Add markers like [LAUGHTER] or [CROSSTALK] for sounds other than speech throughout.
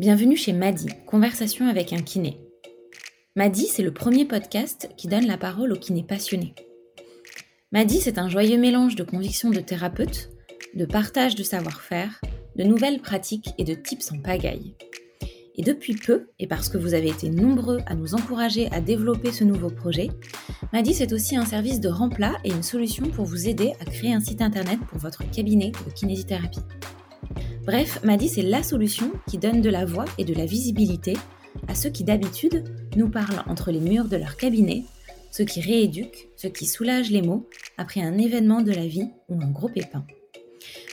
Bienvenue chez Madi, Conversation avec un kiné. Madi, c'est le premier podcast qui donne la parole aux kinés passionnés. Madi, c'est un joyeux mélange de convictions de thérapeute, de partage de savoir-faire, de nouvelles pratiques et de tips en pagaille. Et depuis peu, et parce que vous avez été nombreux à nous encourager à développer ce nouveau projet, Madi c'est aussi un service de remplat et une solution pour vous aider à créer un site internet pour votre cabinet de kinésithérapie. Bref, Madi c'est la solution qui donne de la voix et de la visibilité à ceux qui d'habitude nous parlent entre les murs de leur cabinet ceux qui rééduquent, ceux qui soulagent les maux après un événement de la vie ou un gros pépin.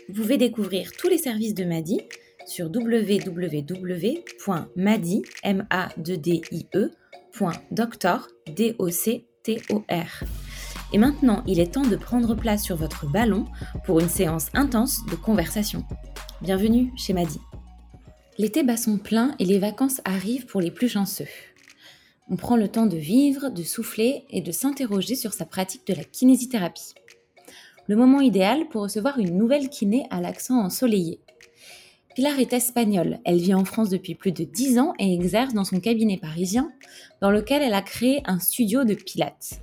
Vous pouvez découvrir tous les services de Madi sur www.madi.doctor. Et maintenant, il est temps de prendre place sur votre ballon pour une séance intense de conversation. Bienvenue chez Madi. L'été bat son plein et les vacances arrivent pour les plus chanceux. On prend le temps de vivre, de souffler et de s'interroger sur sa pratique de la kinésithérapie. Le moment idéal pour recevoir une nouvelle kiné à l'accent ensoleillé. Pilar est espagnole, elle vit en France depuis plus de 10 ans et exerce dans son cabinet parisien, dans lequel elle a créé un studio de pilates.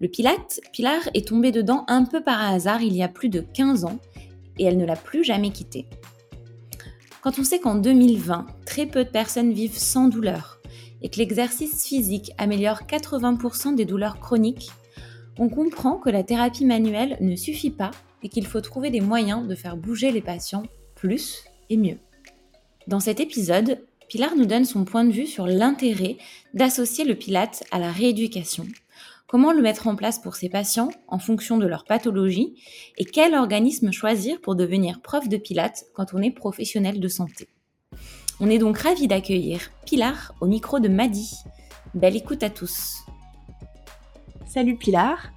Le pilate, Pilar est tombée dedans un peu par hasard il y a plus de 15 ans et elle ne l'a plus jamais quitté. Quand on sait qu'en 2020, très peu de personnes vivent sans douleur, et que l'exercice physique améliore 80% des douleurs chroniques, on comprend que la thérapie manuelle ne suffit pas et qu'il faut trouver des moyens de faire bouger les patients plus et mieux. Dans cet épisode, Pilar nous donne son point de vue sur l'intérêt d'associer le pilate à la rééducation, comment le mettre en place pour ses patients en fonction de leur pathologie et quel organisme choisir pour devenir prof de pilate quand on est professionnel de santé? On est donc ravis d'accueillir Pilar au micro de Madi. Belle écoute à tous. Salut Pilar,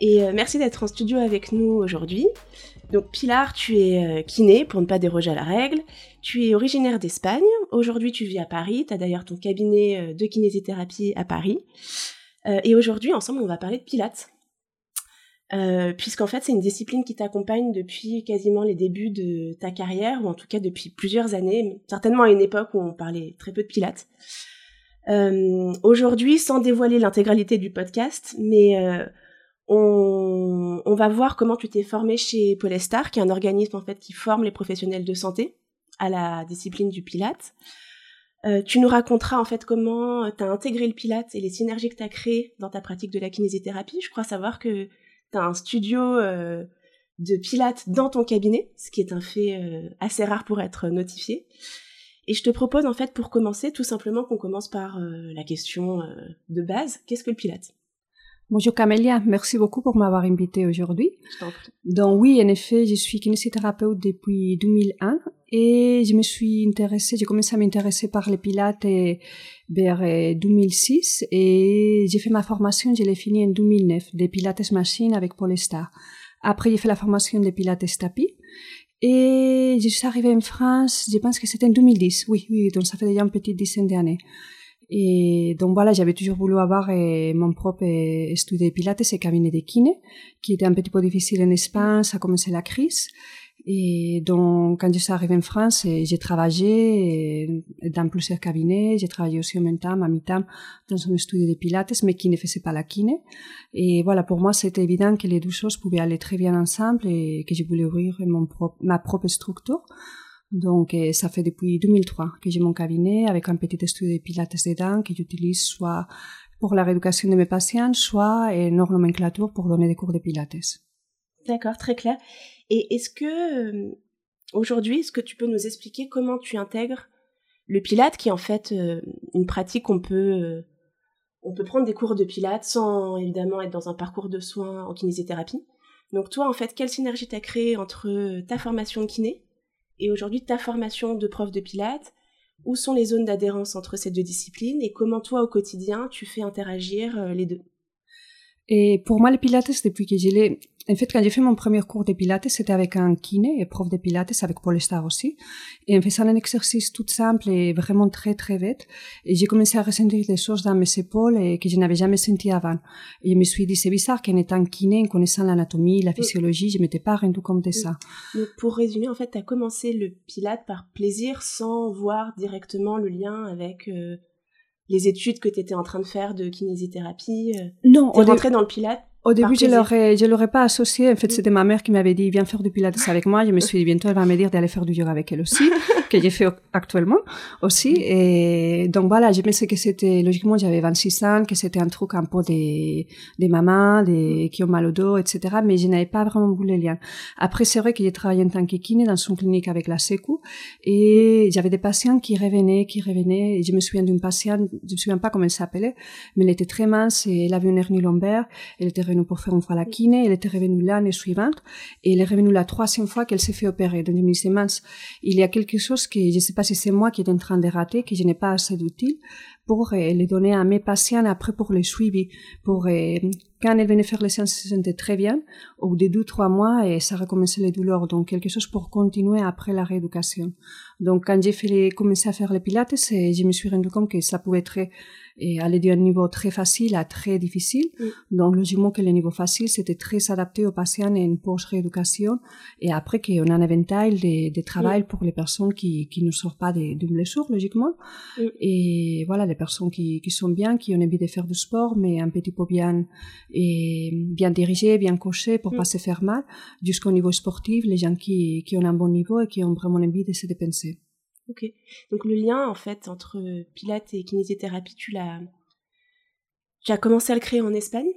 et euh, merci d'être en studio avec nous aujourd'hui. Donc Pilar, tu es euh, kiné pour ne pas déroger à la règle. Tu es originaire d'Espagne. Aujourd'hui, tu vis à Paris. Tu as d'ailleurs ton cabinet euh, de kinésithérapie à Paris. Et aujourd'hui, ensemble, on va parler de Pilates. Euh, puisqu'en fait c'est une discipline qui t'accompagne depuis quasiment les débuts de ta carrière, ou en tout cas depuis plusieurs années, certainement à une époque où on parlait très peu de pilates. Euh, Aujourd'hui, sans dévoiler l'intégralité du podcast, mais euh, on, on, va voir comment tu t'es formé chez Polestar, qui est un organisme en fait qui forme les professionnels de santé à la discipline du pilate. Euh, tu nous raconteras en fait comment tu as intégré le pilate et les synergies que tu as créées dans ta pratique de la kinésithérapie. Je crois savoir que tu as un studio euh, de pilates dans ton cabinet, ce qui est un fait euh, assez rare pour être notifié. Et je te propose en fait pour commencer tout simplement qu'on commence par euh, la question de base, qu'est-ce que le pilate Bonjour Camélia, merci beaucoup pour m'avoir invité aujourd'hui. Donc oui, en effet, je suis kinésithérapeute depuis 2001 et je me suis intéressée, j'ai commencé à m'intéresser par les pilates vers 2006 et j'ai fait ma formation, je l'ai fini en 2009, des pilates machine avec Polestar. Après, j'ai fait la formation des pilates tapis et je suis arrivée en France, je pense que c'était en 2010, oui, oui, donc ça fait déjà une petite dizaine d'années. Et donc voilà, j'avais toujours voulu avoir eh, mon propre eh, studio de pilates et cabinet de kiné, qui était un petit peu difficile en Espagne, ça a commencé la crise. Et donc, quand je suis arrivée en France, eh, j'ai travaillé dans plusieurs cabinets. J'ai travaillé aussi en même temps, à mi-temps, dans un studio de pilates, mais qui ne faisait pas la kiné. Et voilà, pour moi, c'était évident que les deux choses pouvaient aller très bien ensemble et que je voulais ouvrir ma propre structure. Donc, eh, ça fait depuis 2003 que j'ai mon cabinet avec un petit studio de pilates dedans que j'utilise soit pour la rééducation de mes patients, soit en nomenclature pour donner des cours de pilates. D'accord, très clair. Et est-ce que, euh, aujourd'hui, est-ce que tu peux nous expliquer comment tu intègres le pilate, qui est en fait euh, une pratique qu'on peut, euh, on peut prendre des cours de pilate sans évidemment être dans un parcours de soins en kinésithérapie. Donc toi, en fait, quelle synergie t'as créé entre ta formation de kiné et aujourd'hui ta formation de prof de pilates? Où sont les zones d'adhérence entre ces deux disciplines et comment toi au quotidien tu fais interagir les deux? Et pour moi, les pilates, depuis que je l'ai, en fait, quand j'ai fait mon premier cours de pilates, c'était avec un kiné et prof de pilates, avec Paul Star aussi. Et en faisant un exercice tout simple et vraiment très, très et j'ai commencé à ressentir des choses dans mes épaules et que je n'avais jamais senti avant. Et je me suis dit, c'est bizarre qu'en étant kiné, en connaissant l'anatomie, la physiologie, je m'étais pas rendu compte de ça. Donc, pour résumer, en fait, tu as commencé le pilate par plaisir sans voir directement le lien avec euh, les études que tu étais en train de faire de kinésithérapie euh, Non, on rentré dans le pilate au début, je l'aurais, je l'aurais pas associé. En fait, c'était ma mère qui m'avait dit, viens faire du pilates avec moi. Je me suis dit, bientôt, elle va me dire d'aller faire du yoga avec elle aussi, [LAUGHS] que j'ai fait actuellement aussi. Et donc, voilà, j'ai pensé que c'était, logiquement, j'avais 26 ans, que c'était un truc un peu des, des mamans, des, qui ont mal au dos, etc. Mais je n'avais pas vraiment voulu le lien. Après, c'est vrai que j'ai travaillé en tant que kiné dans son clinique avec la Sécu. Et j'avais des patients qui revenaient, qui revenaient. Et je me souviens d'une patiente, je me souviens pas comment elle s'appelait, mais elle était très mince et elle avait une hernie lombaire. Elle était pour faire une fois la kiné. Elle était revenue l'année suivante et elle est revenue la troisième fois qu'elle s'est fait opérer. Donc je me disais, mince, il y a quelque chose que je ne sais pas si c'est moi qui est en train de rater, que je n'ai pas assez d'outils pour euh, les donner à mes patients après pour les suivi. Pour, euh, quand elle venait faire les séances, elle se sentait très bien. Au bout de deux, trois mois, et ça recommençait les douleurs. Donc, quelque chose pour continuer après la rééducation. Donc, quand j'ai fait les, commencé à faire les pilates, je me suis rendu compte que ça pouvait être et aller d'un niveau très facile à très difficile. Donc, logiquement que le niveau facile, c'était très adapté aux patients et une post-rééducation. Et après, qu'on a un éventail de, de travail pour les personnes qui, qui ne sortent pas de, de blessures, logiquement. Et voilà, les personnes qui, qui sont bien, qui ont envie de faire du sport, mais un petit peu bien, et bien dirigé, bien coché pour pas se faire mal, jusqu'au niveau sportif, les gens qui, qui ont un bon niveau et qui ont vraiment envie de se dépenser. Ok. Donc le lien en fait entre Pilates et kinésithérapie, tu l'as, tu as commencé à le créer en Espagne?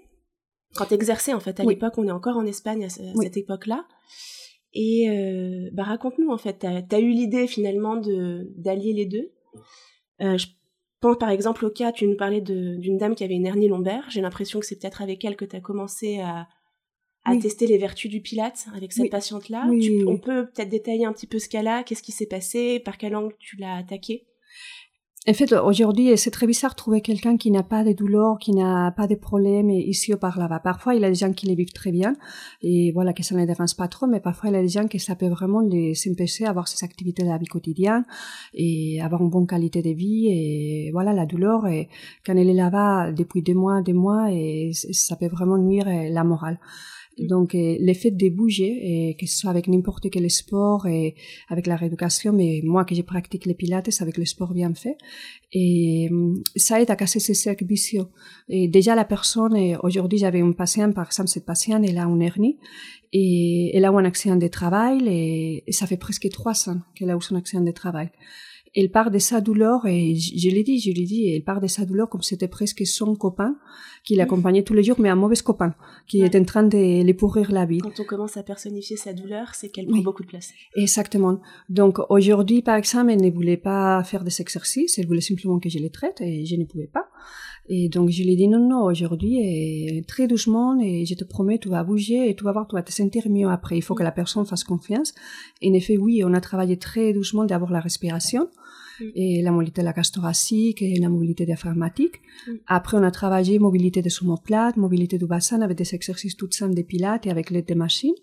Quand tu exerçais en fait à l'époque. On est encore en Espagne à, cette époque-là. Et euh, bah raconte-nous en fait, tu as, eu l'idée finalement de d'allier les deux. Euh, je pense par exemple au cas, tu nous parlais d'une dame qui avait une hernie lombaire. J'ai l'impression que c'est peut-être avec elle que tu as commencé à, à tester les vertus du Pilate avec cette patiente-là. on peut peut-être détailler un petit peu ce cas-là, qu'est-ce qui s'est passé, par quel angle tu l'as attaqué en fait, aujourd'hui, c'est très bizarre de trouver quelqu'un qui n'a pas de douleurs, qui n'a pas de problèmes ici ou par là-bas. Parfois, il y a des gens qui les vivent très bien et voilà, que ça ne les dérange pas trop, mais parfois, il y a des gens qui ça peut vraiment les empêcher d'avoir ces activités de la vie quotidienne et avoir une bonne qualité de vie et voilà, la douleur et quand elle est là-bas depuis des mois, des mois et ça peut vraiment nuire la morale. Donc, euh, le fait de bouger, et que ce soit avec n'importe quel sport et avec la rééducation, mais moi que je pratique les pilates avec le sport bien fait, et euh, ça aide à casser ces cercles vicieux. Et déjà, la personne, aujourd'hui, j'avais une patiente, par exemple, cette patiente, elle a une hernie, et elle a eu un accident de travail, et ça fait presque trois ans qu'elle a eu son accident de travail elle part de sa douleur, et je, l'ai dit, je l'ai dit, elle part de sa douleur comme c'était presque son copain, qui l'accompagnait tous les jours, mais un mauvais copain, qui est en train de lui pourrir la vie. Quand on commence à personnifier sa douleur, c'est qu'elle prend beaucoup de place. Exactement. Donc aujourd'hui, par exemple, elle ne voulait pas faire des exercices, elle voulait simplement que je les traite, et je ne pouvais pas. Et donc je lui ai dit non, non, aujourd'hui, très doucement, et je te promets, tu vas bouger et tu vas voir, tu vas te sentir mieux après. Il faut que la personne fasse confiance. Et en effet, oui, on a travaillé très doucement d'abord la respiration et la mobilité de la cage thoracique et la mobilité diaphragmatique. Mm. Après, on a travaillé mobilité des omoplates, mobilité du bassin avec des exercices tout simples de pilates et avec l'aide des machines.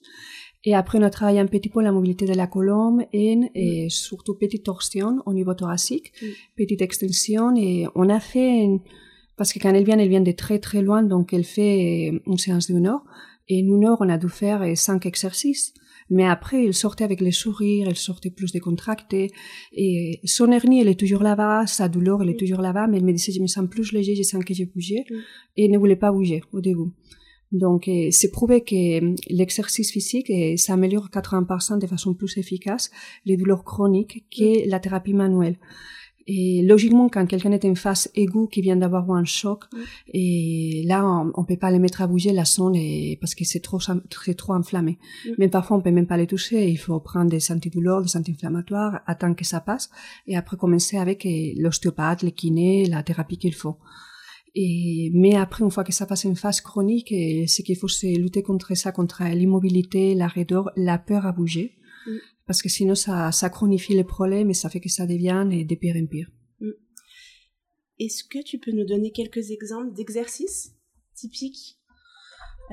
Et après, on a travaillé un petit peu la mobilité de la colonne et, et surtout petite torsion au niveau thoracique, petite extension. Et on a fait parce que quand elle vient, elle vient de très très loin, donc elle fait une séance d'une heure. Et en une heure, on a dû faire cinq exercices. Mais après, elle sortait avec les sourires, elle sortait plus décontractée. Et son hernie, elle est toujours là-bas, sa douleur, elle est toujours là-bas, mais elle me disait, je me sens plus léger, je sens que j'ai bougé. Et elle ne voulait pas bouger au début. Donc, c'est prouvé que l'exercice physique, ça améliore 80% de façon plus efficace les douleurs chroniques que la thérapie manuelle. Et logiquement, quand quelqu'un est en phase aiguë qui vient d'avoir un choc, et là, on, ne peut pas les mettre à bouger la sonde et, parce que c'est trop, c'est trop inflammé. Mais parfois, on peut même pas les toucher. Il faut prendre des antidouleurs, des anti-inflammatoires, attendre que ça passe, et après commencer avec euh, l'ostéopathe, le kiné, la thérapie qu'il faut. Et, mais après, une fois que ça passe une phase chronique, ce qu'il faut, c'est lutter contre ça, contre l'immobilité, la raideur, la peur à bouger parce que sinon ça, ça chronifie les problèmes et ça fait que ça devienne de pire en pire. Mm. Est-ce que tu peux nous donner quelques exemples d'exercices typiques?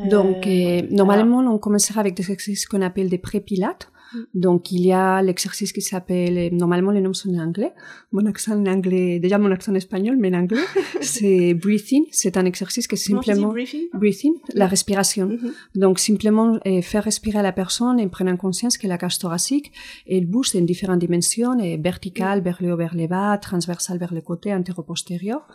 Donc, normalement, on commencera avec des exercices qu'on appelle des pré-pilates. Donc, il y a l'exercice qui s'appelle, normalement, les noms sont en anglais. Mon accent en anglais, déjà mon accent espagnol, mais en anglais, [LAUGHS] c'est breathing. C'est un exercice qui est simplement. breathing? breathing, la respiration. Mm-hmm. Donc, simplement euh, faire respirer la personne en prenant conscience que la cage thoracique, elle bouge en différentes dimensions, et verticale vers le haut, vers le bas, transversale vers le côté, antéro-postérieur.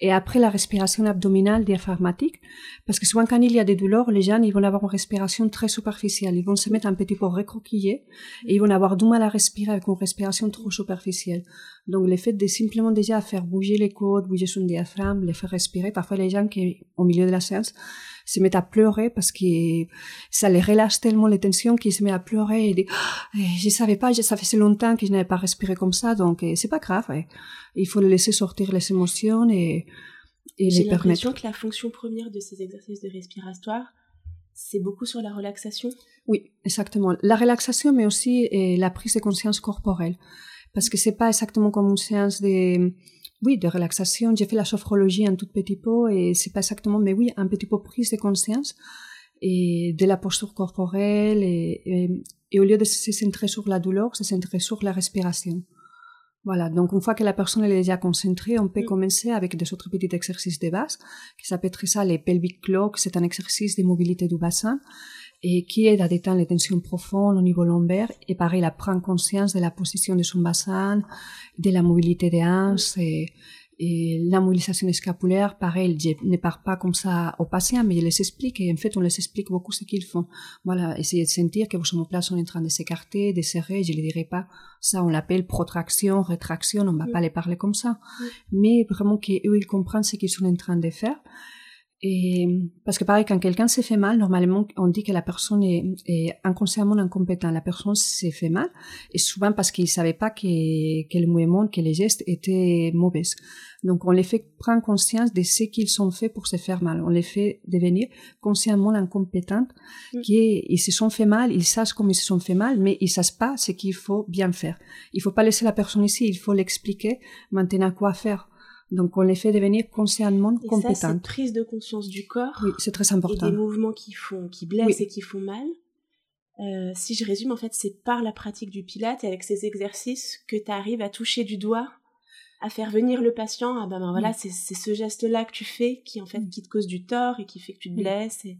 Et après la respiration abdominale diaphragmatique, parce que souvent quand il y a des douleurs, les gens ils vont avoir une respiration très superficielle. Ils vont se mettre un petit peu recroquillés et ils vont avoir du mal à respirer avec une respiration trop superficielle. Donc le fait de simplement déjà faire bouger les côtes, bouger son diaphragme, les faire respirer, parfois les gens qui au milieu de la séance se mettent à pleurer parce que ça les relâche tellement les tensions qu'ils se mettent à pleurer et disent oh, je savais pas, ça faisait longtemps que je n'avais pas respiré comme ça, donc eh, c'est pas grave. Il faut les laisser sortir les émotions et, et les permettre. J'ai l'impression que la fonction première de ces exercices de respiratoire, c'est beaucoup sur la relaxation? Oui, exactement. La relaxation, mais aussi eh, la prise de conscience corporelle. Parce que c'est pas exactement comme une séance de, oui, de relaxation. J'ai fait la sophrologie un tout petit peu et c'est pas exactement, mais oui, un petit peu prise de conscience et de la posture corporelle et, et, au lieu de se centrer sur la douleur, se centrer sur la respiration. Voilà, donc une fois que la personne est déjà concentrée, on peut mm. commencer avec des autres petits exercices de base, qui s'appelle ça les pelvic clocks, c'est un exercice de mobilité du bassin et qui aide à détendre les tensions profondes au niveau lombaire et pareil, à prendre conscience de la position de son bassin, de la mobilité des hanches et, la mobilisation scapulaire, pareil, je ne parle pas comme ça aux patients, mais je les explique et en fait, on les explique beaucoup ce qu'ils font. Voilà, essayez de sentir que vos omoplates sont en train de s'écarter, de serrer, je ne dirai pas. Ça, on l'appelle protraction, rétraction, on ne va pas les parler comme ça. Mais vraiment qu'eux, ils comprennent ce qu'ils sont en train de faire. Et, parce que pareil, quand quelqu'un s'est fait mal, normalement, on dit que la personne est, est inconsciemment incompétente. La personne s'est fait mal, et souvent parce qu'il ne savait pas que, que le mouvement, que les gestes étaient mauvais. Donc, on les fait prendre conscience de ce qu'ils sont faits pour se faire mal. On les fait devenir consciemment incompétentes, mm. qui ils se sont fait mal, ils savent comment ils se sont fait mal, mais ils savent pas ce qu'il faut bien faire. Il faut pas laisser la personne ici, il faut l'expliquer maintenant quoi faire. Donc, on les fait devenir consciemment et compétentes. Ça, prise de conscience du corps. Oui, c'est très important. Et des mouvements qui font, qui blessent et qui font mal. Euh, si je résume, en fait, c'est par la pratique du pilate et avec ces exercices que tu arrives à toucher du doigt, à faire venir le patient. Ah ben, ben voilà, c'est ce geste-là que tu fais qui, en fait, qui te cause du tort et qui fait que tu te blesses. Et...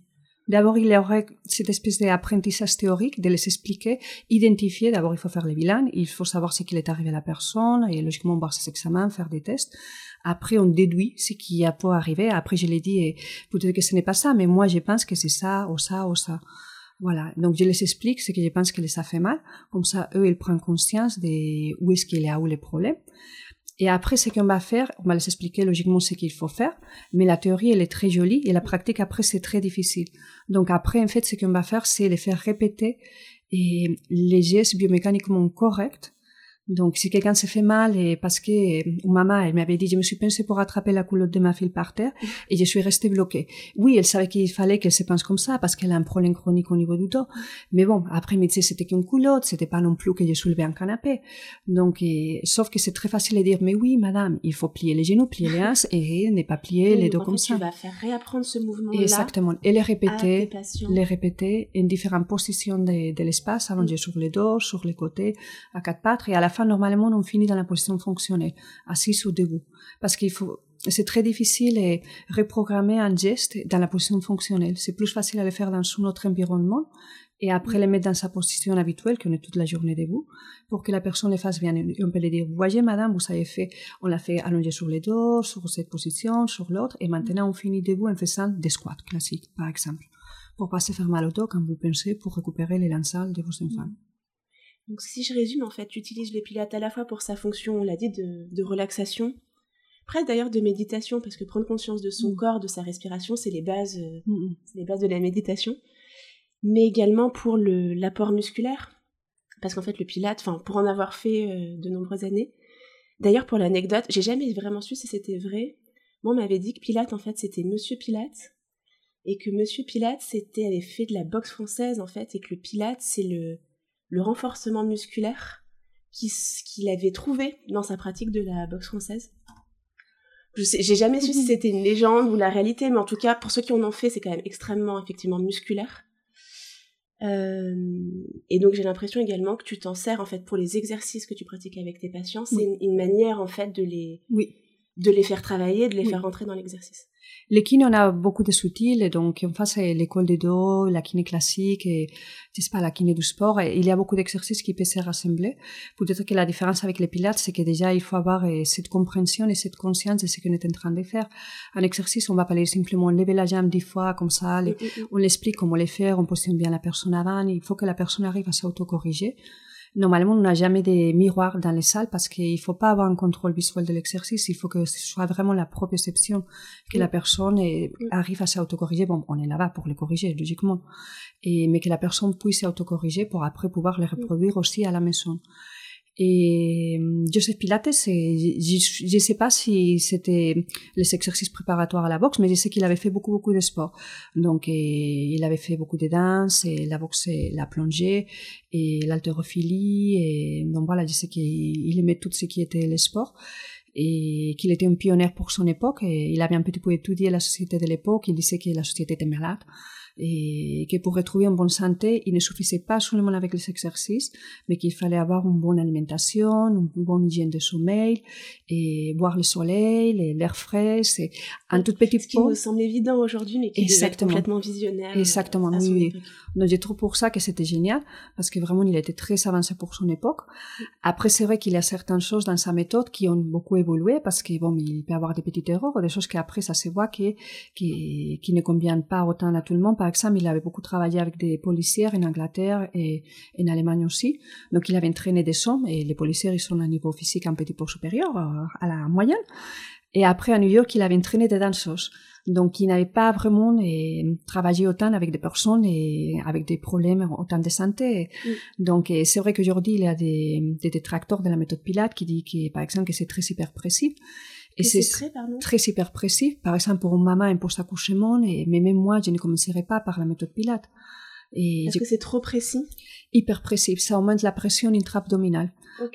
D'abord, il y aurait cette espèce d'apprentissage théorique, de les expliquer, identifier. D'abord, il faut faire les bilans, il faut savoir ce qu'il est arrivé à la personne, et logiquement, voir ses examens, faire des tests. Après, on déduit ce qui a pu arriver. Après, je l'ai dit, et peut-être que ce n'est pas ça, mais moi, je pense que c'est ça, ou ça, ou ça. Voilà. Donc, je les explique ce que je pense que ça fait mal. Comme ça, eux, ils prennent conscience de où est-ce qu'il y a où les problèmes. Et après, ce qu'on va faire, on va les expliquer logiquement ce qu'il faut faire, mais la théorie, elle est très jolie et la pratique, après, c'est très difficile. Donc après, en fait, ce qu'on va faire, c'est les faire répéter et les gestes biomécaniquement corrects donc, si quelqu'un se fait mal et parce que euh, maman, elle m'avait dit, je me suis pensée pour attraper la culotte de ma fille par terre [LAUGHS] et je suis restée bloquée. Oui, elle savait qu'il fallait qu'elle se pense comme ça parce qu'elle a un problème chronique au niveau du dos. Mais bon, après, elle me disait, c'était qu'une culotte, c'était pas non plus que je soulevais un canapé. Donc, sauf que c'est très facile de dire, mais oui, madame, il faut plier les genoux, plier les hanches et [LAUGHS] ne pas plier les dos comme ça. Tu vas faire réapprendre ce mouvement-là. Exactement. Et les répéter, les répéter en différentes positions de, de l'espace, allongé mm. sur les dos, sur les côtés, à quatre pattes et à la normalement, on finit dans la position fonctionnelle, assis ou debout. Parce qu'il faut, c'est très difficile de reprogrammer un geste dans la position fonctionnelle. C'est plus facile à le faire dans son autre environnement et après le mettre dans sa position habituelle, qu'on est toute la journée debout, pour que la personne le fasse bien. On peut lui dire, voyez, madame, vous avez fait, on l'a fait allonger sur les dos, sur cette position, sur l'autre, et maintenant on finit debout en faisant des squats classiques, par exemple, pour pas se faire mal au dos quand vous pensez pour récupérer les lançales de vos enfants. Donc si je résume, en fait, tu utilises le pilate à la fois pour sa fonction, on l'a dit, de, relaxation, presque d'ailleurs de méditation, parce que prendre conscience de son mm. corps, de sa respiration, c'est les bases, euh, mm, mm. les bases de la méditation, mais également pour l'apport musculaire, parce qu'en fait le pilate, enfin pour en avoir fait euh, de nombreuses années. D'ailleurs pour l'anecdote, j'ai jamais vraiment su si c'était vrai. Moi on m'avait dit que Pilate en fait c'était Monsieur Pilate et que Monsieur Pilate c'était avait fait de la boxe française en fait et que le Pilate c'est le le renforcement musculaire qu'il avait trouvé dans sa pratique de la boxe française. Je sais, j'ai jamais su si [LAUGHS] c'était une légende ou la réalité, mais en tout cas, pour ceux qui en ont fait, c'est quand même extrêmement, effectivement, musculaire. Euh, et donc j'ai l'impression également que tu t'en sers en fait pour les exercices que tu pratiques avec tes patients. C'est une, manière en fait de les, oui. De les faire travailler, de les faire rentrer dans l'exercice. Les kinés, on a beaucoup de soutiles, donc en face, c'est l'école de dos, la kiné classique, et c'est pas la kiné du sport. Et il y a beaucoup d'exercices qui peuvent se rassembler. Peut-être que la différence avec les pilates, c'est que déjà, il faut avoir euh, cette compréhension et cette conscience de ce qu'on est en train de faire. Un exercice, on va pas aller simplement lever la jambe dix fois, comme ça, mm, mm, mm. on l'explique comment le faire, on positionne bien la personne avant, il faut que la personne arrive à s'autocorriger. Normalement, on n'a jamais des miroirs dans les salles parce qu'il ne faut pas avoir un contrôle visuel de l'exercice. Il faut que ce soit vraiment la proprioception que la personne arrive à s'autocorriger. Bon, on est là-bas pour les corriger, logiquement. Et, mais que la personne puisse s'autocorriger pour après pouvoir les reproduire aussi à la maison. Et Joseph Pilates, je ne sais pas si c'était les exercices préparatoires à la boxe, mais je sais qu'il avait fait beaucoup, beaucoup de sport. Donc, il avait fait beaucoup de danse, et la boxe, la plongée, et l'haltérophilie. Et donc voilà, je sais qu'il aimait tout ce qui était le sport et qu'il était un pionnier pour son époque. Et il avait un petit peu étudié la société de l'époque. Il disait que la société était malade et que pour retrouver une bonne santé, il ne suffisait pas seulement avec les exercices, mais qu'il fallait avoir une bonne alimentation, une bonne hygiène de sommeil, et boire le soleil, l'air frais, c'est un tout petit peu. Ce qui nous semble évident aujourd'hui, mais qui est complètement visionnaire. Exactement, oui. Donc j'ai trouvé pour ça que c'était génial, parce que vraiment il était très avancé pour son époque. Après, c'est vrai qu'il y a certaines choses dans sa méthode qui ont beaucoup évolué, parce qu'il bon, il peut avoir des petites erreurs, des choses qu'après ça se voit qui, qui, qui ne conviennent pas autant à tout le monde par exemple, il avait beaucoup travaillé avec des policiers en Angleterre et en Allemagne aussi. Donc, il avait entraîné des hommes et les policiers, ils sont à un niveau physique un petit peu supérieur à la moyenne. Et après, à New York, il avait entraîné des danseuses. Donc, il n'avait pas vraiment eh, travaillé autant avec des personnes et avec des problèmes autant de santé. Mm. Donc, eh, c'est vrai qu'aujourd'hui, il y a des, des détracteurs de la méthode Pilate qui disent, que, par exemple, que c'est très hyper précis. Et c'est très, très hyper précis. Par exemple, pour maman en post-accouchement, mais même moi, je ne commencerai pas par la méthode Pilate. Est-ce que c'est trop précis Hyper précis. Ça augmente la pression intra-abdominale.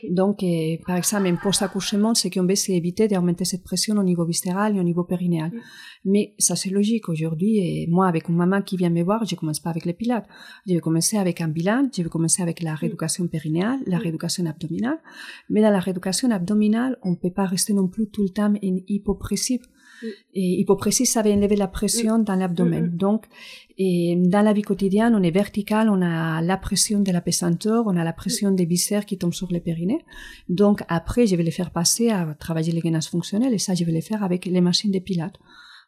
Donc, euh, par exemple, en post-accouchement, ce qu'on veut, c'est éviter d'augmenter cette pression au niveau viscéral et au niveau périnéal. Mm. Mais ça, c'est logique. Aujourd'hui, et moi, avec une maman qui vient me voir, je commence pas avec les pilates. Je vais commencer avec un bilan, je vais commencer avec la mm. rééducation périnéale, la mm. rééducation abdominale. Mais dans la rééducation abdominale, on ne peut pas rester non plus tout le temps en hypopressif. Et hypopressie, ça va enlever la pression dans l'abdomen. Donc, et dans la vie quotidienne, on est vertical, on a la pression de la pesanteur, on a la pression des viscères qui tombent sur les périnées. Donc, après, je vais les faire passer à travailler les gainages fonctionnels et ça, je vais les faire avec les machines de pilates.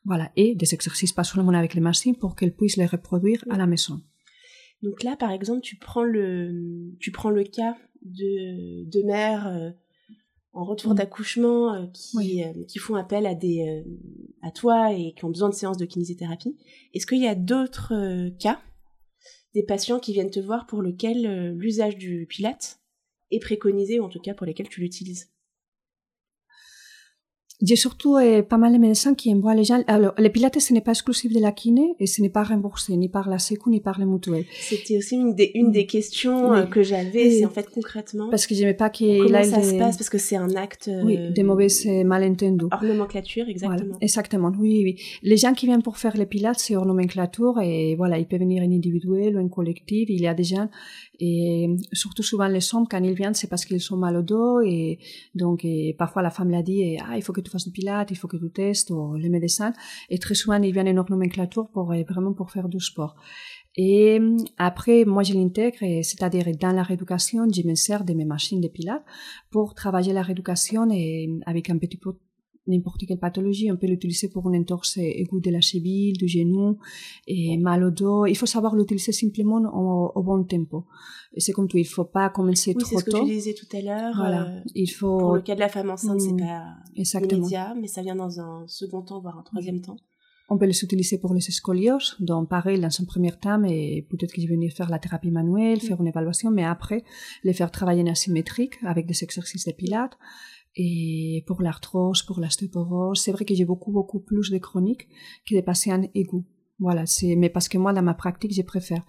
Voilà. Et des exercices pas seulement avec les machines pour qu'elles puissent les reproduire à la maison. Donc là, par exemple, tu prends le, tu prends le cas de, de mères euh, en retour mm. d'accouchement euh, qui, euh, qui font appel à, des, euh, à toi et qui ont besoin de séances de kinésithérapie. Est-ce qu'il y a d'autres cas, des patients qui viennent te voir pour lesquels l'usage du pilate est préconisé, ou en tout cas pour lesquels tu l'utilises? J'ai surtout euh, pas mal de médecins qui envoient les gens. Alors, le pilates, ce n'est pas exclusif de la kiné et ce n'est pas remboursé ni par la Sécu ni par les mutuelles. C'était aussi une des, une des questions euh, que j'avais, c'est en fait concrètement. Parce que j'aimais pas qu'il Comment ça se passe Parce que c'est un acte. Oui, euh, des mauvais malentendus. Hors nomenclature, exactement. exactement, oui, oui. Les gens qui viennent pour faire le pilates, c'est hors nomenclature et voilà, ils peuvent venir en individuel ou en collectif. Il y a des gens et surtout souvent les hommes, quand ils viennent, c'est parce qu'ils sont mal au dos et donc parfois la femme l'a dit, et, ah, il faut que tu fasses du pilates, il faut que tu testes, ou les médecins. Et très souvent, ils viennent en nomenclature pour vraiment pour faire du sport. Et après, moi, je l'intègre, c'est-à-dire dans la rééducation, je me sers de mes machines de pilates pour travailler la rééducation et avec un petit peu n'importe quelle pathologie. On peut l'utiliser pour une entorse aiguë de la cheville, du genou, et mal au dos. Il faut savoir l'utiliser simplement au, bon tempo. C'est comme tout, il faut pas commencer oui, trop tôt. c'est ce que tu disais tout à l'heure. Voilà. Euh, il faut... Pour le cas de la femme enceinte, c'est mm, pas Exactement. immédiat, mais ça vient dans un second temps, voire un troisième temps. On peut les utiliser pour les scolioses, donc pareil, dans un premier temps, et peut-être qu'ils venir faire la thérapie manuelle, faire une évaluation, mais après, les faire travailler en asymétrique avec des exercices de pilates. Et pour l'arthrose, pour l'ostéoporose, c'est vrai que j'ai beaucoup, beaucoup plus de chroniques que des patients égaux. Voilà, c'est mais parce que moi dans ma pratique, je préfère.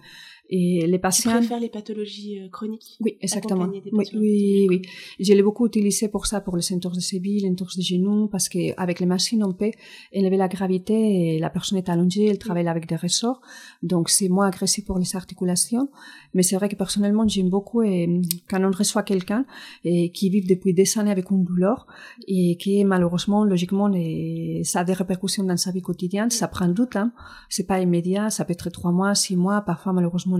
Et les patients. Tu préfères les pathologies euh, chroniques Oui, exactement. Oui, oui, oui. Je l'ai beaucoup utilisé pour ça, pour les entorses de cheville, les entorses de genoux, parce qu'avec les machines, on peut élever la gravité et la personne est allongée, elle travaille avec des ressorts. Donc, c'est moins agressif pour les articulations. Mais c'est vrai que personnellement, j'aime beaucoup et quand on reçoit quelqu'un et qui vit depuis des années avec une douleur et qui malheureusement, logiquement, ça a des répercussions dans sa vie quotidienne, ça prend du temps. C'est pas immédiat, ça peut être trois mois, six mois, parfois malheureusement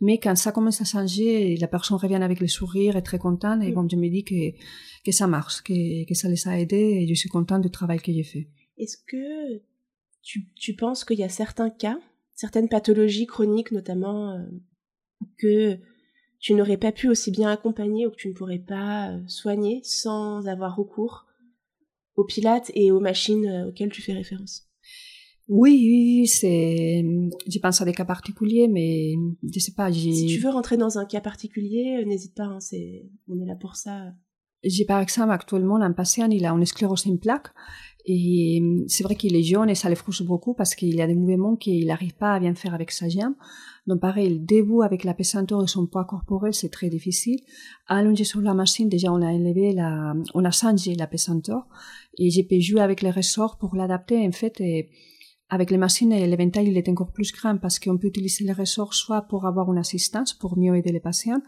mais quand ça commence à changer, la personne revient avec le sourire et très contente. Et bon, je me dis que, que ça marche, que, que ça les a aidés et je suis contente du travail que j'ai fait. Est-ce que tu, tu penses qu'il y a certains cas, certaines pathologies chroniques notamment, euh, que tu n'aurais pas pu aussi bien accompagner ou que tu ne pourrais pas euh, soigner sans avoir recours aux pilates et aux machines euh, auxquelles tu fais référence? Oui, c'est. Je pense à des cas particuliers, mais je sais pas. Si tu veux rentrer dans un cas particulier, euh, n'hésite pas. Hein, c'est, on est là pour ça. J'ai par exemple actuellement un patient, il a une sclérose en plaques et c'est vrai qu'il est jeune et ça le frustre beaucoup parce qu'il y a des mouvements qu'il n'arrive pas à bien faire avec sa jambe. Donc pareil, le debout avec la pesanteur et son poids corporel, c'est très difficile. Allongé sur la machine, déjà on a élevé la, on a changé la pesanteur et j'ai pu jouer avec les ressorts pour l'adapter en fait. Et, avec les machines, l'éventail il est encore plus grand parce qu'on peut utiliser les ressorts soit pour avoir une assistance, pour mieux aider les patients,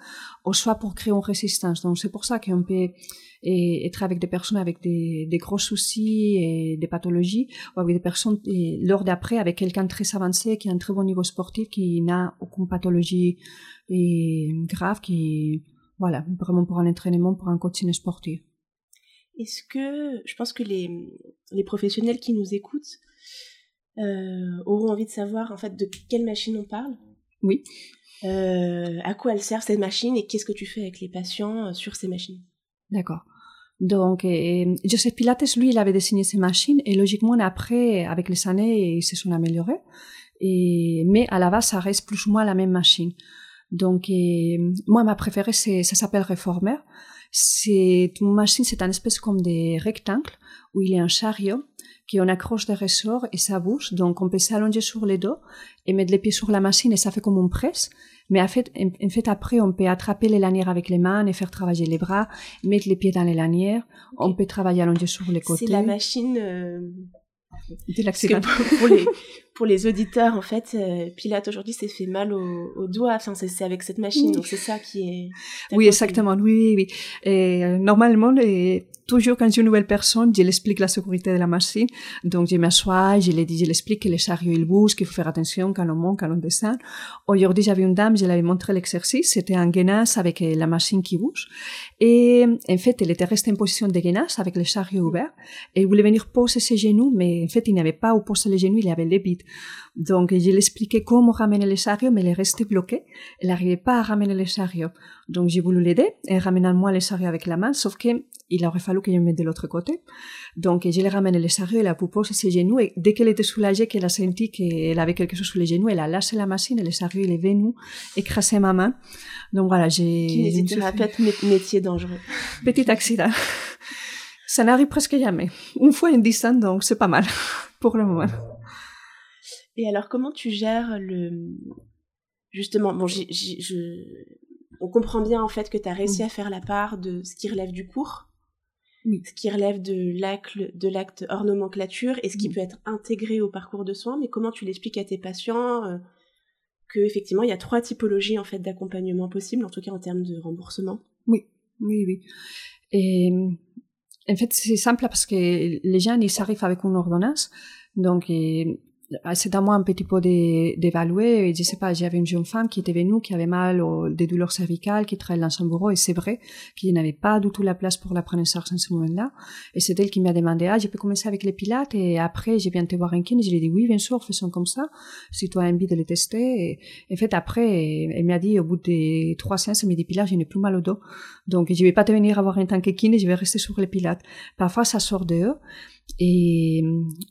ou soit pour créer une résistance. Donc c'est pour ça qu'on peut être avec des personnes avec des, gros soucis et des pathologies, ou avec des personnes lors d'après avec quelqu'un très avancé qui a un très bon niveau sportif, qui n'a aucune pathologie grave, qui voilà vraiment pour un entraînement, pour un coaching sportif. Est-ce que je pense que les, professionnels qui nous écoutent auront envie de savoir en fait de quelle machine on parle. Oui. Euh, à quoi elle sert cette machine et qu'est-ce que tu fais avec les patients euh, sur ces machines? D'accord. Donc, Joseph Pilates, lui, il avait dessiné ces machines et logiquement, après, avec les années, ils se sont améliorés. Et, mais à la base, ça reste plus ou moins la même machine. Donc, moi, ma préférée, ça s'appelle Reformer. C'est une machine, c'est un espèce comme des rectangles où il y a un chariot qu'on accroche des ressorts et ça bouge. Donc, on peut s'allonger sur les dos et mettre les pieds sur la machine et ça fait comme une presse. Mais en fait, en fait, après, on peut attraper les lanières avec les mains et faire travailler les bras, mettre les pieds dans les lanières. On peut travailler allongé sur les côtés. C'est la machine euh, pour, les, pour les auditeurs, en fait, euh, Pilate aujourd'hui s'est fait mal au, au doigt. Enfin, c'est avec cette machine, donc c'est ça qui est. Oui, exactement. Oui, oui. Et, euh, normalement, les, toujours quand j'ai une nouvelle personne, je l'explique la sécurité de la machine. Donc, je m'assois, je lui dis, je l'explique que les chariots, ils bougent, qu'il faut faire attention quand on monte, quand on descend. Aujourd'hui, j'avais une dame, je lui avais montré l'exercice. C'était un gainasse avec euh, la machine qui bouge. Et, en fait, elle était restée en position de gainasse avec les chariots ouverts. Et elle voulait venir poser ses genoux, mais en fait, il n'avait pas où poser les genoux, il avait les bides. Donc, je lui expliquais comment ramener les chariots, mais elle est restée bloquée. Elle n'arrivait pas à ramener les chariots. Donc, j'ai voulu l'aider et ramener moi les chariots avec la main, sauf que il aurait fallu que je me mette de l'autre côté. Donc, je l'ai ramené les chariots, elle a poser ses genoux et dès qu'elle était soulagée, qu'elle a senti qu'elle avait quelque chose sous les genoux, elle a lâché la machine et les chariots, il est venu écraser ma main. Donc, voilà, j'ai... Kinésithérapeute, métier dangereux. Petit accident. Ça n'arrive presque jamais. Une fois en dix ans, donc c'est pas mal [LAUGHS] pour le moment. Et alors, comment tu gères le. Justement, bon, on comprend bien en fait que tu as réussi à faire la part de ce qui relève du cours, ce qui relève de l'acte, de l'acte hors nomenclature et ce qui peut être intégré au parcours de soins. Mais comment tu l'expliques à tes patients euh, que effectivement il y a trois typologies en fait d'accompagnement possibles, en tout cas en termes de remboursement? Oui, oui, oui. Et en fait, c'est simple parce que les gens ils arrivent avec une ordonnance, donc c'est à moi un petit peu d'évaluer. Je sais pas, j'avais une jeune femme qui était venue, qui avait mal, des douleurs cervicales, qui travaillait dans son bureau, et c'est vrai qu'il n'avait pas du tout la place pour la prendre en charge en ce moment-là. Et c'est elle qui m'a demandé, ah, je peux commencer avec les pilates, et après, j'ai bien te voir un kiné. Je lui ai dit, oui, bien sûr, faisons comme ça, si tu as envie de les tester. Et en fait, après, elle m'a dit, au bout de trois séances, elle m'a dit, pilates, je n'ai plus mal au dos. Donc, je vais pas te venir avoir un tant que je vais rester sur les pilates. Parfois, ça sort de eux. Et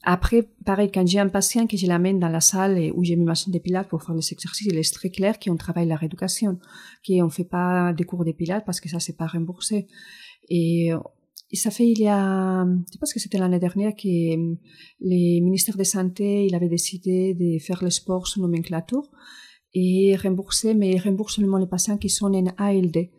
après, pareil, quand j'ai un patient que je l'amène dans la salle où j'ai mes machines de pilates pour faire les exercices, il est très clair qu'on travaille la rééducation, qu'on ne fait pas des cours de pilates parce que ça, c'est pas remboursé. Et ça fait il y a, je pense que c'était l'année dernière que les ministères de santé, il avait décidé de faire le sport sous nomenclature et rembourser, mais rembourse seulement les patients qui sont en ALD.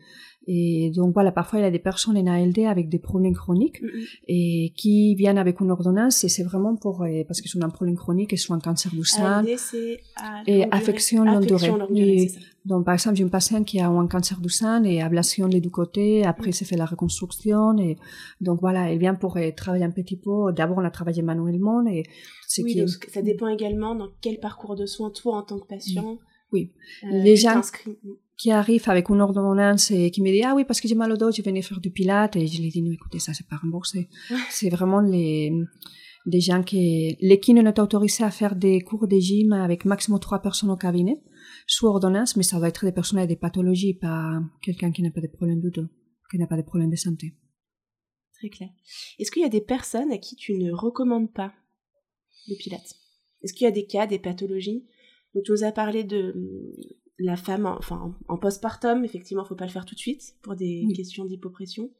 Et donc voilà, parfois il y a des personnes en ALD avec des problèmes chroniques et qui viennent avec une ordonnance et c'est vraiment pour euh, parce qu'ils ont un problème chronique et sont un cancer du sein c'est et affection longue durée. c'est donc par exemple, j'ai une patiente qui a un cancer du sein et ablation les deux côtés, après c'est fait la reconstruction et donc voilà, elle vient pour euh, travailler un petit peu. D'abord on a travaillé manuellement et ce Oui, qui donc ça dépend également dans quel parcours de soins toi en tant que patient. Oui. euh, Les gens- qui arrive avec une ordonnance et qui me dit ah oui parce que j'ai mal au dos je venais faire du pilate et je lui dis non écoutez ça c'est pas remboursé [LAUGHS] c'est vraiment les des gens qui les kinés n'est autorisé à faire des cours de gym avec maximum trois personnes au cabinet sous ordonnance mais ça va être des personnes avec des pathologies pas quelqu'un qui n'a pas de problème du dos qui n'a pas de problème de santé Très clair. Est-ce qu'il y a des personnes à qui tu ne recommandes pas le pilates? Est-ce qu'il y a des cas, des pathologies Donc tu nous as parlé de la femme en, enfin, en, postpartum, effectivement, il faut pas le faire tout de suite pour des Oui. questions d'hypopression.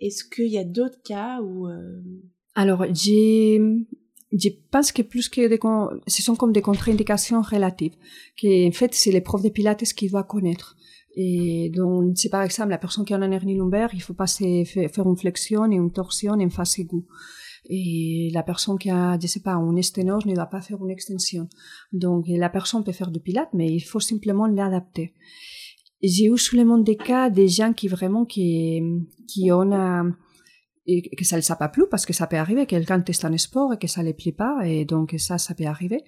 Est-ce qu'il y a d'autres cas où... euh, Alors, j'ai, je pense que plus que des, con- ce sont comme des contre-indications relatives, que en fait, c'est les profs de pilates qui doivent connaître. Et donc, c'est par exemple la personne qui a une hernie lombaire, il faut pas se faire une flexion et une torsion en face aiguë. Et la personne qui a, je sais pas, une sténose ne doit pas faire une extension. Donc, la personne peut faire du pilate, mais il faut simplement l'adapter. J'ai eu seulement des cas des gens qui vraiment, qui, qui ont, et que ça ne les a pas plu parce que ça peut arriver, quelqu'un teste un sport et que ça ne les plaît pas, et donc ça, ça peut arriver.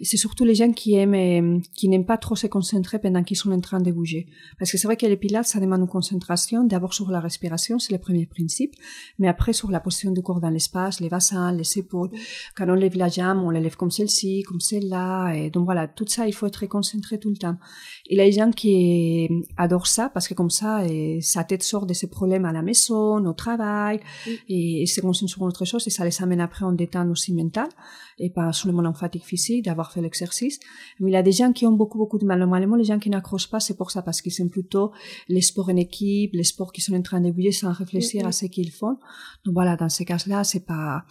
Et c'est surtout les gens qui aiment, euh, qui n'aiment pas trop se concentrer pendant qu'ils sont en train de bouger. Parce que c'est vrai que les pilates, ça demande une concentration, d'abord sur la respiration, c'est le premier principe, mais après sur la position du corps dans l'espace, les bassins, les épaules. Quand on lève la jambe, on la lève comme celle-ci, comme celle-là, et donc voilà, tout ça, il faut être concentré tout le temps. A des gens qui adorent ça parce que comme ça, sa tête sort de ses problèmes à la maison, au travail, et, et se concentre sur autre chose et ça les amène après en détente aussi mentale et pas seulement en fatigue physique d'avoir fait l'exercice. Mais il y a des gens qui ont beaucoup, beaucoup de mal. Normalement, les gens qui n'accrochent pas, c'est pour ça, parce qu'ils sont plutôt les sports en équipe, les sports qui sont en train de bouger sans réfléchir Mhm. à ce qu'ils font. Donc voilà, dans ces cas-là, c'est pas,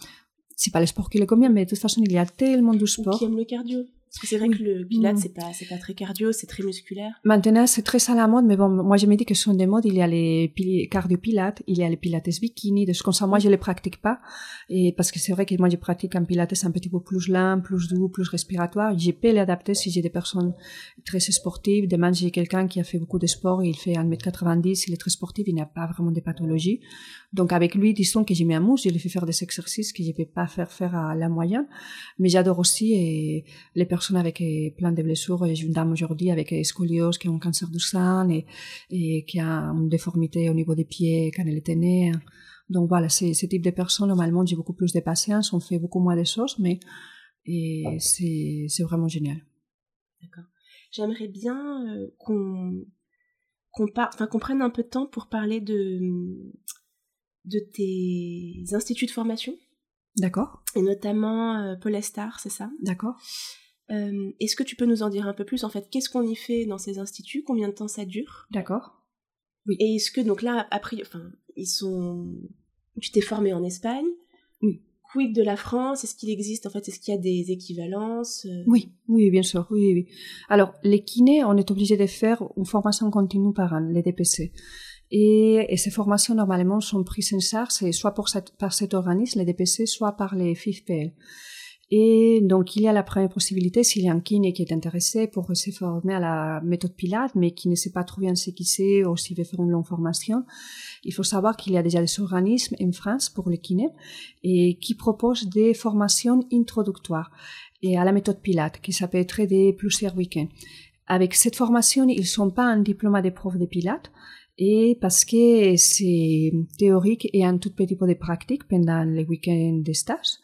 c'est pas le sport qui les convient, mais de toute façon, il y a tellement de ou sports. qui aiment le cardio Parce que c'est vrai que le pilates, Mm. c'est pas, c'est pas très cardio, c'est très musculaire. Maintenant, c'est très à la mode, mais bon, moi, je me dis que ce sont des modes. Il y a les pili- cardio-pilates, il y a les pilates bikini, des choses comme ça. Moi, je les pratique pas. Et parce que c'est vrai que moi, je pratique un pilates un petit peu plus lent, plus doux, plus respiratoire. Je peux l'adapter si j'ai des personnes très sportives. Demain, j'ai quelqu'un qui a fait beaucoup de sport, il fait 1m90, il est très sportif, il n'a pas vraiment de pathologie. Donc, avec lui, disons que j'ai mis un mousse, je lui fais faire des exercices que je peux pas faire faire à la moyenne. Mais j'adore aussi et les personnes avec euh, plein de blessures. J'ai une dame aujourd'hui avec euh, scoliose qui a un cancer du sein et, et qui a une déformité au niveau des pieds quand elle était née. Donc voilà, c'est ce type de personnes, normalement, j'ai beaucoup plus de patience, on fait beaucoup moins de choses, mais et c'est c'est vraiment génial. D'accord. J'aimerais bien euh, qu'on qu'on par- enfin qu'on prenne un peu de temps pour parler de de tes instituts de formation D'accord et notamment euh, Polestar, c'est ça? D'accord Euh, Est-ce que tu peux nous en dire un peu plus en fait Qu'est-ce qu'on y fait dans ces instituts Combien de temps ça dure? D'accord Et est-ce que donc là après, enfin ils sont, tu t'es formé en Espagne Oui. Quid de la France? Est-ce qu'il existe en fait Est-ce qu'il y a des équivalences euh, Oui, oui, bien sûr, oui, oui. Alors, les kinés, on est obligé de faire une formation continue par an, les DPC. Et, et ces formations, normalement, sont prises en charge, soit pour cette- par cet organisme, les DPC, soit par les FIFPL. Et donc, il y a la première possibilité, s'il y a un kiné qui est intéressé pour se former à la méthode Pilate, mais qui ne sait pas trop bien ce qu'il sait ou s'il veut faire une longue formation, il faut savoir qu'il y a déjà des organismes en France pour les kinés et qui proposent des formations introductoires et à la méthode Pilate, qui ça peut être de plusieurs week-ends. Avec cette formation, ils ne sont pas un diplôme de prof de Pilate, et parce que c'est théorique et un tout petit peu de pratique pendant les week-ends de stage.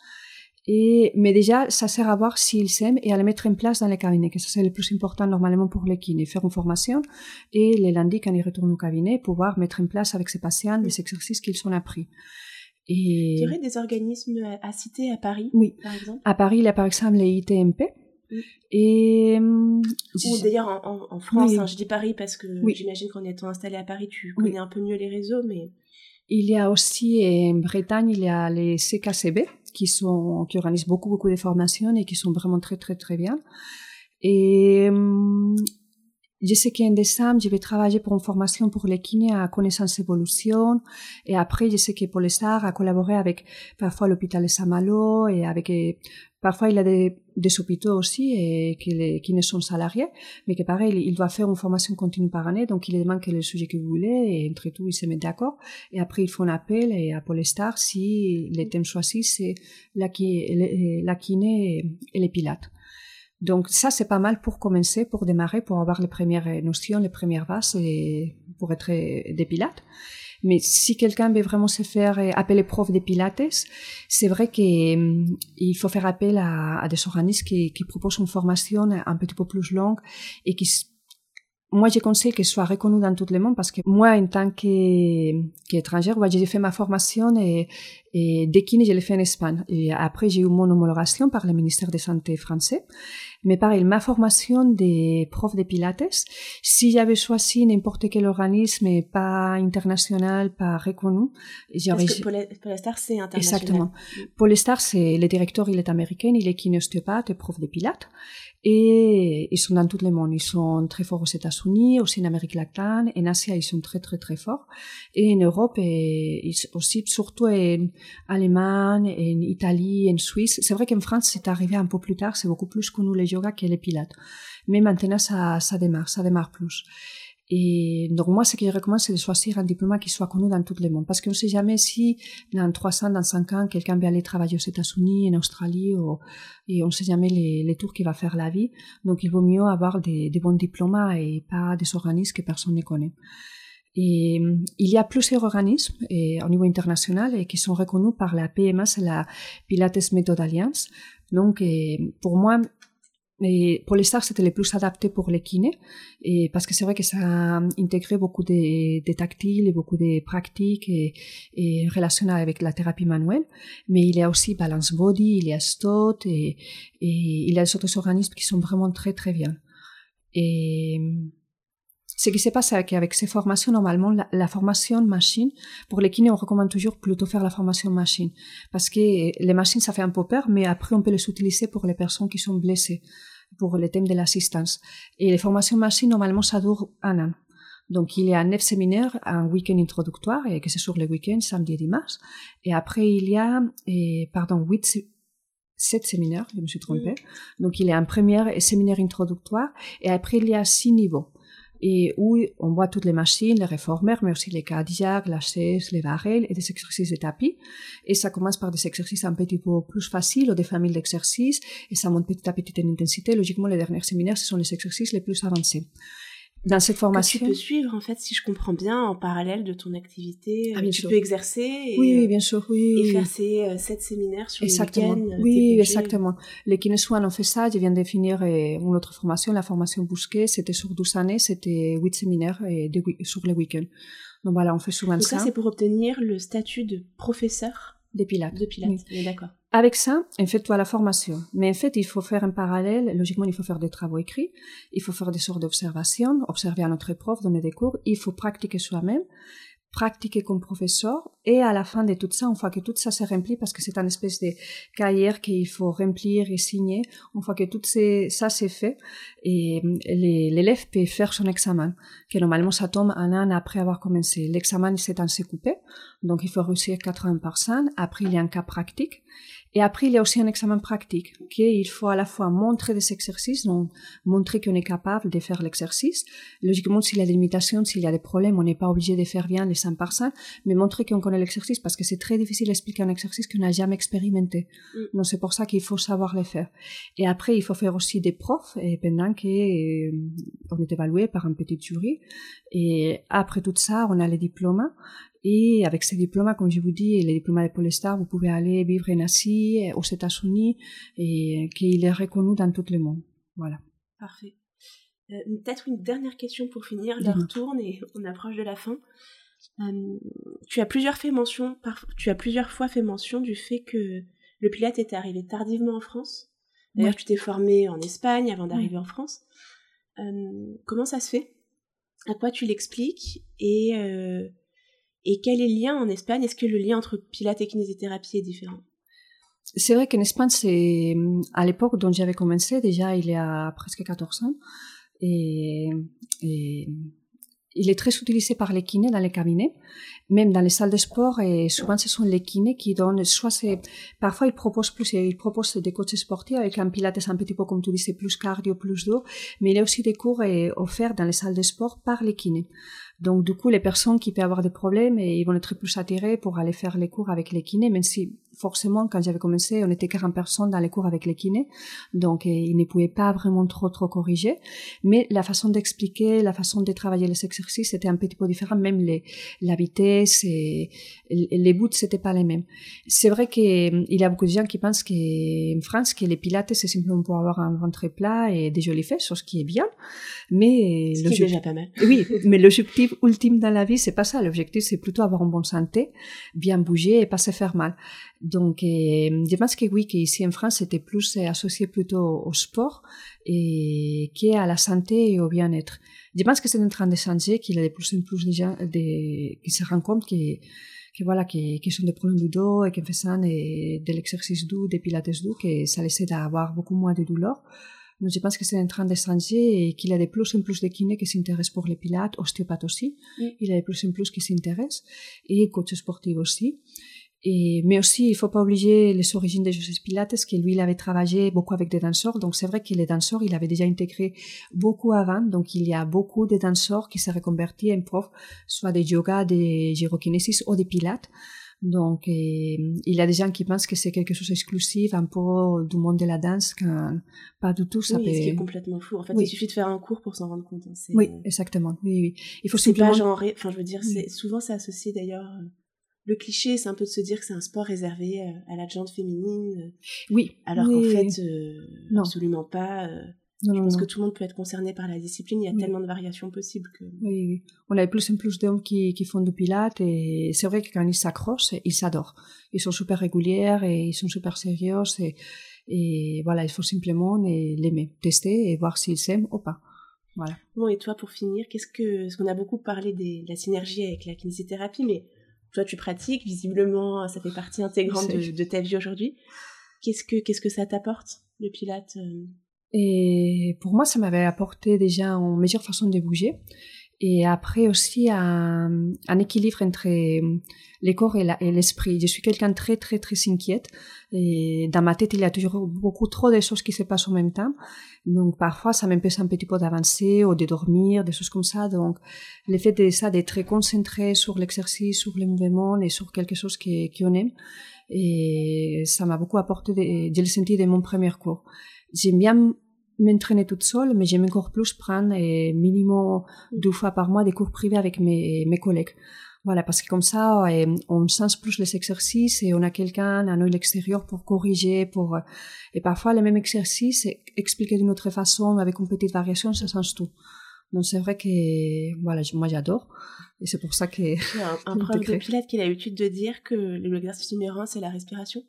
Et, mais déjà, ça sert à voir s'ils s'aiment et à les mettre en place dans les cabinets, que ça c'est le plus important normalement pour les kinés, faire une formation et les lundis quand ils retournent au cabinet, pouvoir mettre en place avec ces patients des exercices qu'ils ont appris. Et Tu aurais des organismes à, à citer à Paris, oui, par exemple? À Paris, il y a par exemple les ITMP. Et hum, Ou d'ailleurs en, en- en France, Oui. hein, je dis Paris parce que Oui. j'imagine qu'en étant installé à Paris, tu Oui. connais un peu mieux les réseaux, mais Il y a aussi en Bretagne, il y a les CKCB qui sont qui organisent beaucoup beaucoup de formations et qui sont vraiment très très très bien. Et hum, je sais qu'en décembre, je vais travailler pour une formation pour les kinés à connaissance évolution. Et après, je sais que pour les stars, à avec parfois l'hôpital Saint-Malo et avec, parfois il a des, des hôpitaux aussi et que les kinés sont salariés, mais que pareil, il doit faire une formation continue par année. Donc, il demande quel est le sujet que vous voulez et entre tout, ils se mettent d'accord. Et après, ils font un appel et à Polestar si les thèmes choisis, c'est la, la kiné et les pilates. Donc ça, c'est pas mal pour commencer, pour démarrer, pour avoir les premières notions, les premières bases et pour être des pilates. Mais si quelqu'un veut vraiment se faire appeler prof de pilates, c'est vrai qu'il hum, faut faire appel à, des organismes qui, qui, proposent une formation un petit peu plus longue et qui moi, je conseille qu'elle soit reconnue dans tout le monde parce que moi, en tant qu'étrangère, j'ai fait ma formation et, et dès je l'ai fait en Espagne. Et après, j'ai eu mon homologation par le ministère de Santé français. Mais pareil, ma formation des profs de Pilates, si j'avais choisi n'importe quel organisme pas international, pas reconnu, j'aurais... Parce que Polestar, c'est international. Exactement. Mm. Polestar, c'est le directeur, il est américain, il est kinéostéopathe et prof de Pilates. Et ils sont dans tout le monde. Ils sont très forts aux États-Unis, aussi en Amérique latine, en Asie, ils sont très, très, très forts. Et en Europe, et aussi, surtout en Allemagne, en Italie, en Suisse. C'est vrai qu'en France, c'est arrivé un peu plus tard. C'est beaucoup plus connu les yoga que les pilates. Mais maintenant, ça, ça démarre, ça démarre plus. Et donc moi, ce que je recommande, c'est de choisir un diplôme qui soit connu dans tout le monde. Parce qu'on ne sait jamais si dans 300, dans 5 ans, quelqu'un va aller travailler aux États-Unis, en Australie, et on ne sait jamais les, les tours qu'il va faire la vie. Donc il vaut mieux avoir des, des bons diplômes et pas des organismes que personne ne connaît. Et il y a plusieurs organismes et, au niveau international et qui sont reconnus par la PMA, c'est la Pilates Method Alliance. Donc, pour moi, pour les stars, c'était le plus adapté pour les kinés, et parce que c'est vrai que ça a intégré beaucoup de, tactiles et beaucoup de pratiques et, et relationnelles avec la thérapie manuelle. Mais il y a aussi Balance Body, il y a STOT et, il y a d'autres organismes qui sont vraiment très très bien. Et ce qui se passe, c'est qu'avec ces formations, normalement, la, formation machine, pour les kinés, on recommande toujours plutôt faire la formation machine. Parce que les machines, ça fait un peu peur, mais après, on peut les utiliser pour les personnes qui sont blessées, pour les thèmes de l'assistance. Et les formations machines, normalement, ça dure un an. Donc, il y a neuf séminaires, un week-end introductoire, et que c'est sur les week-ends, samedi et dimanche. Et après, il y a, et, pardon, huit, sept séminaires, je me suis trompée. Donc, il y a un premier séminaire introductoire, et après, il y a six niveaux et où on voit toutes les machines, les réformeurs, mais aussi les cardiaques, la chaise, les varelles et des exercices de tapis. Et ça commence par des exercices un petit peu plus faciles ou des familles d'exercices et ça monte petit à petit en intensité. Logiquement, les derniers séminaires, ce sont les exercices les plus avancés dans cette formation. Que tu peux suivre, en fait, si je comprends bien, en parallèle de ton activité. Ah, tu peux exercer. Et, oui, bien sûr, oui. Et faire ces euh, sept séminaires sur exactement. le week-end. Oui, exactement. Les Kineswan ont fait ça. Je viens de finir euh, une autre formation, la formation Bousquet. C'était sur 12 années. C'était huit séminaires et sur les week-ends. Donc voilà, on fait souvent Donc ça. ça, c'est pour obtenir le statut de professeur des pilates. De pilates, d'accord. Avec ça, en fait, tu as la formation. Mais en fait, il faut faire un parallèle. Logiquement, il faut faire des travaux écrits. Il faut faire des sortes d'observations, observer à notre prof, donner des cours. Il faut pratiquer soi-même pratiquer comme professeur et à la fin de tout ça, une fois que tout ça s'est rempli, parce que c'est un espèce de cahier qu'il faut remplir et signer, une fois que tout ça s'est fait, et l'élève peut faire son examen, que normalement ça tombe un an après avoir commencé. L'examen c'est en coupé, donc il faut réussir 80%. Après il y a un cas pratique et après, il y a aussi un examen pratique, qu'il faut à la fois montrer des exercices, donc montrer qu'on est capable de faire l'exercice. Logiquement, s'il y a des limitations, s'il y a des problèmes, on n'est pas obligé de faire bien les 100%, mais montrer qu'on connaît l'exercice parce que c'est très difficile d'expliquer un exercice qu'on n'a jamais expérimenté. Mm. Donc, c'est pour ça qu'il faut savoir le faire. Et après, il faut faire aussi des profs, et pendant qu'on euh, est évalué par un petit jury. Et après tout ça, on a les diplômes. Et avec ces diplômes, comme je vous dis, les diplômes de Polestar, vous pouvez aller vivre en Asie, aux États-Unis, et qu'il est reconnu dans tout le monde. Voilà. Parfait. Euh, peut-être une dernière question pour finir. L'heure tourne et on approche de la fin. Euh, tu as plusieurs fait mention, tu as plusieurs fois fait mention du fait que le Pilate était arrivé tardivement en France. D'ailleurs, tu t'es formé en Espagne avant d'arriver en France. Euh, comment ça se fait? À quoi tu l'expliques? Et Et quel est le lien en Espagne? Est-ce que le lien entre pilates et kinésithérapie est différent? C'est vrai qu'en Espagne, c'est à l'époque dont j'avais commencé, déjà il y a presque 14 ans, et, il est très utilisé par les kinés dans les cabinets, même dans les salles de sport. Et souvent, ce sont les kinés qui donnent, soit c'est, parfois ils proposent plus, ils proposent des coachs sportifs avec un pilates un petit peu comme tu disais, plus cardio, plus d'eau. Mais il y a aussi des cours offerts dans les salles de sport par les kinés. Donc, du coup, les personnes qui peuvent avoir des problèmes, et ils vont être plus attirés pour aller faire les cours avec les kinés, même si forcément, quand j'avais commencé, on était 40 personnes dans les cours avec les kinés, donc ils ne pouvaient pas vraiment trop, trop corriger. Mais la façon d'expliquer, la façon de travailler les exercices était un petit peu différent, même les, la vitesse et les bouts, c'était pas les mêmes. C'est vrai qu'il y a beaucoup de gens qui pensent qu'en France, que les pilates, c'est simplement pour avoir un ventre plat et des jolies fesses, ce qui est bien. Mais ce qui est déjà pas mal. Oui, mais l'objectif ultime dans la vie, c'est pas ça. L'objectif, c'est plutôt avoir une bonne santé, bien bouger et pas se faire mal. Donc, je pense que oui, qu'ici en France, c'était plus associé plutôt au sport et qu'à la santé et au bien-être. Je pense que c'est en train de changer, qu'il y a de plus en plus de gens qui se rendent compte que, voilà, qui, qui sont des problèmes du dos et qui font de l'exercice doux, des pilates doux, que ça les aide à avoir beaucoup moins de douleurs. Donc, je pense que c'est en train de changer et qu'il y a de plus en plus de kinés qui s'intéressent pour les pilates, ostéopathes aussi. Il y a de plus en plus qui s'intéressent et coachs sportifs aussi. Et, mais aussi, il faut pas oublier les origines de Joseph Pilates, que lui, il avait travaillé beaucoup avec des danseurs. Donc, c'est vrai que les danseurs, il avait déjà intégré beaucoup avant. Donc, il y a beaucoup de danseurs qui se reconvertis en prof, soit des yoga, des gyrokinésis ou des pilates. Donc, il y a des gens qui pensent que c'est quelque chose d'exclusif, un peu du monde de la danse, quand pas du tout. Ça oui, ce qui est complètement fou. En fait, il suffit de faire un cours pour s'en rendre compte. Hein. Oui, exactement. Oui, oui. Il faut simplement... pas genré. Enfin, je veux dire, c'est souvent c'est associé d'ailleurs le cliché, c'est un peu de se dire que c'est un sport réservé euh, à la gente féminine. Euh, oui. Alors qu'en fait, euh, non. absolument pas. Je pense que tout le monde peut être concerné par la discipline. Il y a tellement de variations possibles que. Oui, oui. On a plus en plus d'hommes qui, qui, font du pilates et c'est vrai que quand ils s'accrochent, ils s'adorent. Ils sont super réguliers et ils sont super sérieux et, et voilà, il faut simplement l'aimer, tester et voir s'ils s'aiment ou pas. Voilà. Bon, et toi, pour finir, qu'est-ce que, parce qu'on a beaucoup parlé de la synergie avec la kinésithérapie, mais toi tu pratiques, visiblement ça fait partie intégrante de, ta vie aujourd'hui. Qu'est-ce que, qu'est-ce que ça t'apporte, le pilate euh? Et pour moi, ça m'avait apporté déjà une meilleure façon de bouger. Et après aussi un, équilibre entre le corps et l'esprit. je suis quelqu'un de très, très, très inquiète. Et dans ma tête, il y a toujours beaucoup trop de choses qui se passent en même temps. Donc, parfois, ça m'empêche un petit peu d'avancer ou de dormir, des choses comme ça. Donc, le fait de ça, d'être très concentré sur l'exercice, sur les mouvements et sur quelque chose qu'on aime. Et ça m'a beaucoup apporté, de, je l'ai senti de mon premier cours. J'aime bien m'entraîner toute seule, mais j'aime encore plus prendre minimum deux fois par mois des cours privés avec mes, mes collègues. Voilà, parce que comme ça, euh, on sens plus les exercices et on a quelqu'un, un œil extérieur pour corriger, pour, euh, et parfois les mêmes exercices expliqués d'une autre façon, avec une petite variation, ça change tout. Donc c'est vrai que, voilà, moi j'adore. Et c'est pour ça que. Un, un [LAUGHS] prof de pilote qui a l'habitude de dire que l'exercice numéro un, c'est la respiration?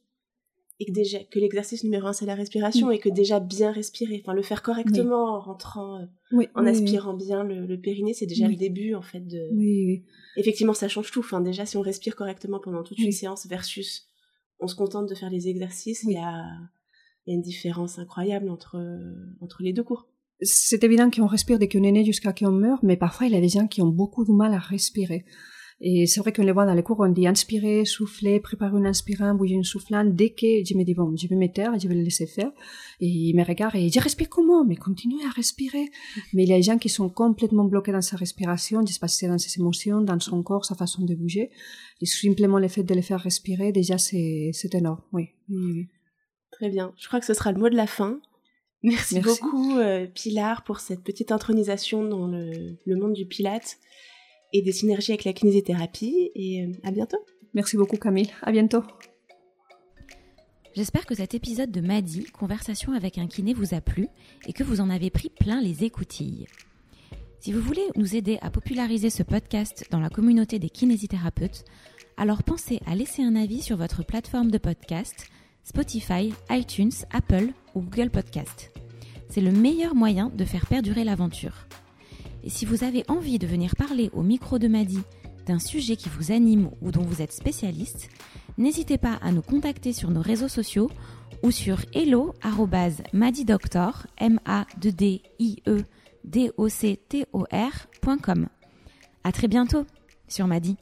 Et que déjà que l'exercice numéro un c'est la respiration et que déjà bien respirer, enfin le faire correctement en rentrant, euh, en aspirant bien le, périnée, c'est déjà le début en fait de. Oui, Effectivement, ça change tout. Enfin déjà, si on respire correctement pendant toute une séance versus on se contente de faire les exercices, il y a, une différence incroyable entre entre les deux cours. C'est évident qu'on respire dès qu'on est né jusqu'à qu'on meurt, mais parfois il y a des gens qui ont beaucoup de mal à respirer. Et c'est vrai qu'on les voit dans les cours, on dit inspirer, souffler, préparer un inspirant, bouger une soufflante. Dès que je me dis, bon, je vais me taire, je vais le laisser faire. Et il me regarde et il dit, respire comment? Mais continuez à respirer. [LAUGHS] Mais il y a des gens qui sont complètement bloqués dans sa respiration, dans ses émotions, dans son corps, sa façon de bouger. Et simplement le fait de les faire respirer, déjà, c'est énorme. Oui. oui, Très bien. Je crois que ce sera le mot de la fin. Merci, beaucoup, euh, Pilar, pour cette petite intronisation dans le, le monde du Pilate et des synergies avec la kinésithérapie. Et euh, à bientôt. Merci beaucoup Camille. À bientôt. J'espère que cet épisode de Madi, Conversation avec un kiné, vous a plu et que vous en avez pris plein les écoutilles. Si vous voulez nous aider à populariser ce podcast dans la communauté des kinésithérapeutes, alors pensez à laisser un avis sur votre plateforme de podcast, Spotify, iTunes, Apple ou Google Podcast. C'est le meilleur moyen de faire perdurer l'aventure. Et si vous avez envie de venir parler au micro de Madi d'un sujet qui vous anime ou dont vous êtes spécialiste, n'hésitez pas à nous contacter sur nos réseaux sociaux ou sur hello@madidoctor m a d i e d o c t o r.com. À très bientôt sur Madi.